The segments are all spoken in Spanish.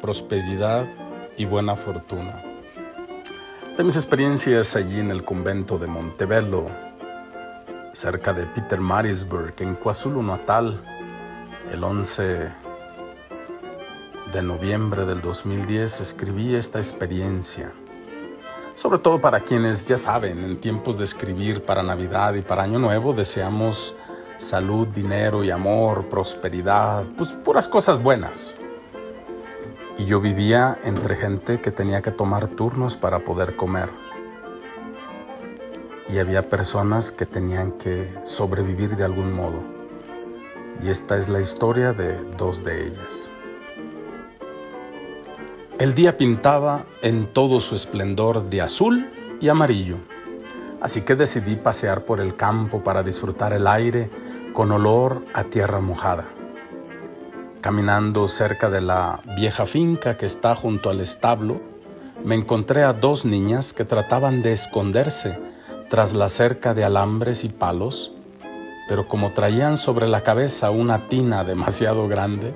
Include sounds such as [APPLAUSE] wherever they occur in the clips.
prosperidad y buena fortuna. De mis experiencias allí en el convento de Montebello, cerca de Peter Marisburg, en KwaZulu Natal, el 11 de noviembre del 2010, escribí esta experiencia. Sobre todo para quienes ya saben, en tiempos de escribir para Navidad y para Año Nuevo, deseamos salud, dinero y amor, prosperidad, pues puras cosas buenas. Y yo vivía entre gente que tenía que tomar turnos para poder comer. Y había personas que tenían que sobrevivir de algún modo. Y esta es la historia de dos de ellas. El día pintaba en todo su esplendor de azul y amarillo. Así que decidí pasear por el campo para disfrutar el aire con olor a tierra mojada. Caminando cerca de la vieja finca que está junto al establo, me encontré a dos niñas que trataban de esconderse tras la cerca de alambres y palos, pero como traían sobre la cabeza una tina [LAUGHS] demasiado grande,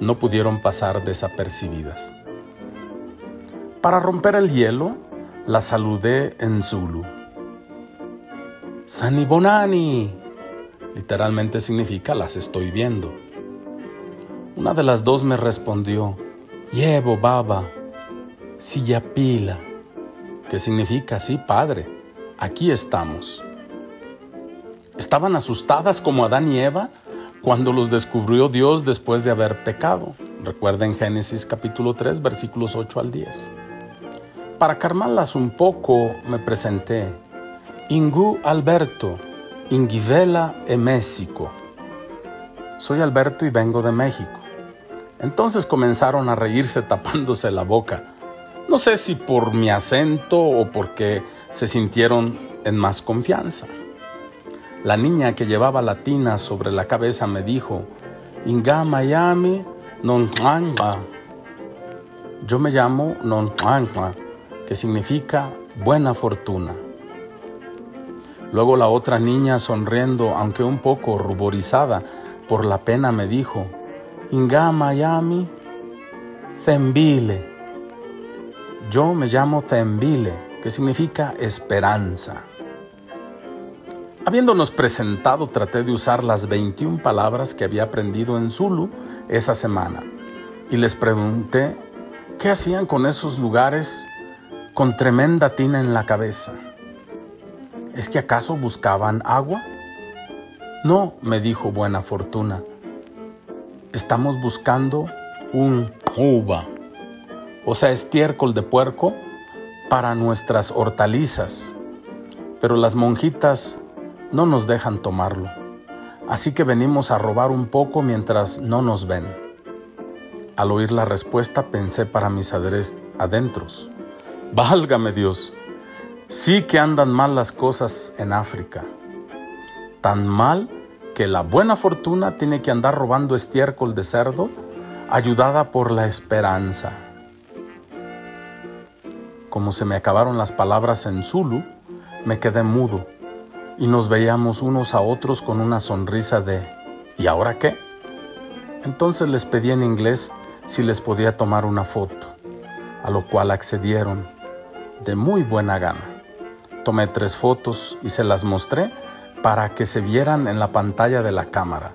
no pudieron pasar desapercibidas. Para romper el hielo, la saludé en Zulu. Sanibonani, literalmente significa las estoy viendo. Una de las dos me respondió, Llevo baba, pila, que significa sí, padre, aquí estamos. Estaban asustadas como Adán y Eva cuando los descubrió Dios después de haber pecado. Recuerden Génesis capítulo 3 versículos 8 al 10. Para calmarlas un poco me presenté. Ingu Alberto, Ingivela e México. Soy Alberto y vengo de México. Entonces comenzaron a reírse tapándose la boca. No sé si por mi acento o porque se sintieron en más confianza. La niña que llevaba la tina sobre la cabeza me dijo, Inga Miami non Yo me llamo non que significa buena fortuna. Luego la otra niña, sonriendo, aunque un poco ruborizada por la pena, me dijo, Inga Miami, Zembile. Yo me llamo Zembile, que significa esperanza. Habiéndonos presentado, traté de usar las 21 palabras que había aprendido en Zulu esa semana y les pregunté qué hacían con esos lugares con tremenda tina en la cabeza. ¿Es que acaso buscaban agua? No, me dijo Buena Fortuna. Estamos buscando un uva, o sea, estiércol de puerco para nuestras hortalizas, pero las monjitas no nos dejan tomarlo, así que venimos a robar un poco mientras no nos ven. Al oír la respuesta pensé para mis adentros, válgame Dios, sí que andan mal las cosas en África, tan mal que la buena fortuna tiene que andar robando estiércol de cerdo, ayudada por la esperanza. Como se me acabaron las palabras en Zulu, me quedé mudo y nos veíamos unos a otros con una sonrisa de ¿y ahora qué? Entonces les pedí en inglés si les podía tomar una foto, a lo cual accedieron de muy buena gana. Tomé tres fotos y se las mostré para que se vieran en la pantalla de la cámara.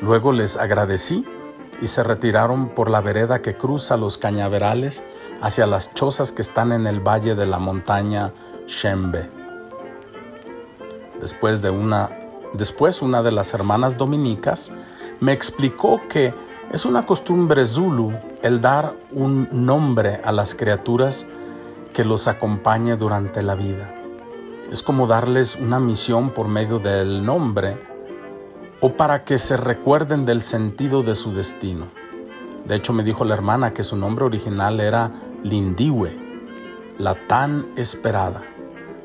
Luego les agradecí y se retiraron por la vereda que cruza los cañaverales hacia las chozas que están en el valle de la montaña Shembe. Después de una después una de las hermanas dominicas me explicó que es una costumbre zulu el dar un nombre a las criaturas que los acompañe durante la vida. Es como darles una misión por medio del nombre o para que se recuerden del sentido de su destino. De hecho, me dijo la hermana que su nombre original era Lindiwe, la tan esperada.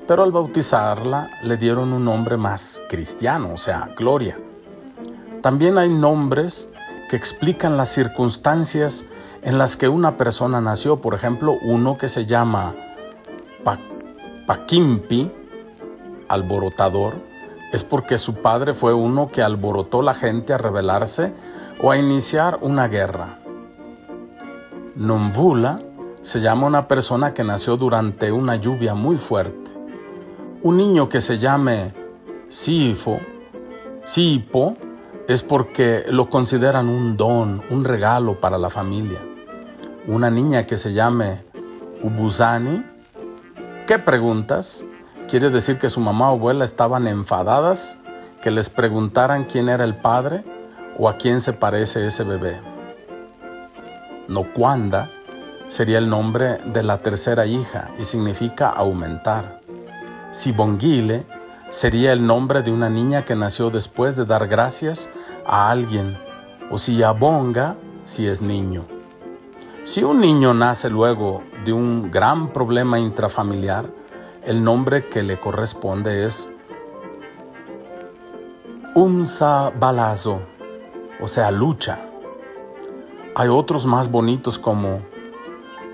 Pero al bautizarla le dieron un nombre más cristiano, o sea, Gloria. También hay nombres que explican las circunstancias en las que una persona nació. Por ejemplo, uno que se llama Paquimpi, alborotador es porque su padre fue uno que alborotó la gente a rebelarse o a iniciar una guerra. Nomvula se llama una persona que nació durante una lluvia muy fuerte. Un niño que se llame Sifo, Sipo, es porque lo consideran un don, un regalo para la familia. Una niña que se llame Ubusani, ¿qué preguntas? Quiere decir que su mamá o abuela estaban enfadadas que les preguntaran quién era el padre o a quién se parece ese bebé. Nocuanda sería el nombre de la tercera hija y significa aumentar. Sibonguile sería el nombre de una niña que nació después de dar gracias a alguien, o Siyabonga si es niño. Si un niño nace luego de un gran problema intrafamiliar, el nombre que le corresponde es Unsa Balazo, o sea, lucha. Hay otros más bonitos como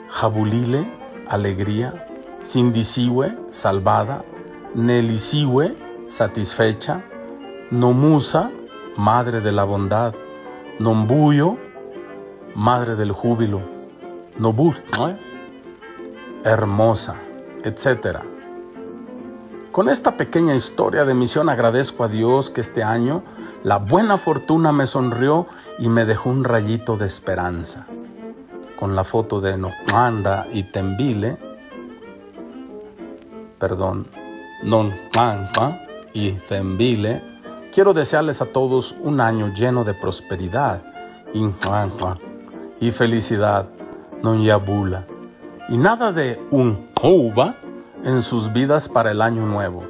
Jabulile, alegría, Sindisiwe, salvada, Nelisiwe, satisfecha, Nomusa, madre de la bondad, Nombuyo, madre del júbilo, Nobut, hermosa, etc. Con esta pequeña historia de misión agradezco a Dios que este año la buena fortuna me sonrió y me dejó un rayito de esperanza. Con la foto de Nocmanda y Tembile, perdón, Nonmanda y Tembile, quiero desearles a todos un año lleno de prosperidad y felicidad, non yabula, y nada de un uva en sus vidas para el año nuevo.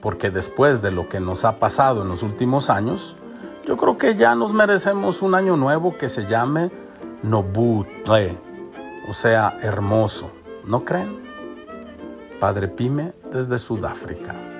Porque después de lo que nos ha pasado en los últimos años, yo creo que ya nos merecemos un año nuevo que se llame Nobutre, o sea, hermoso. ¿No creen? Padre Pime desde Sudáfrica.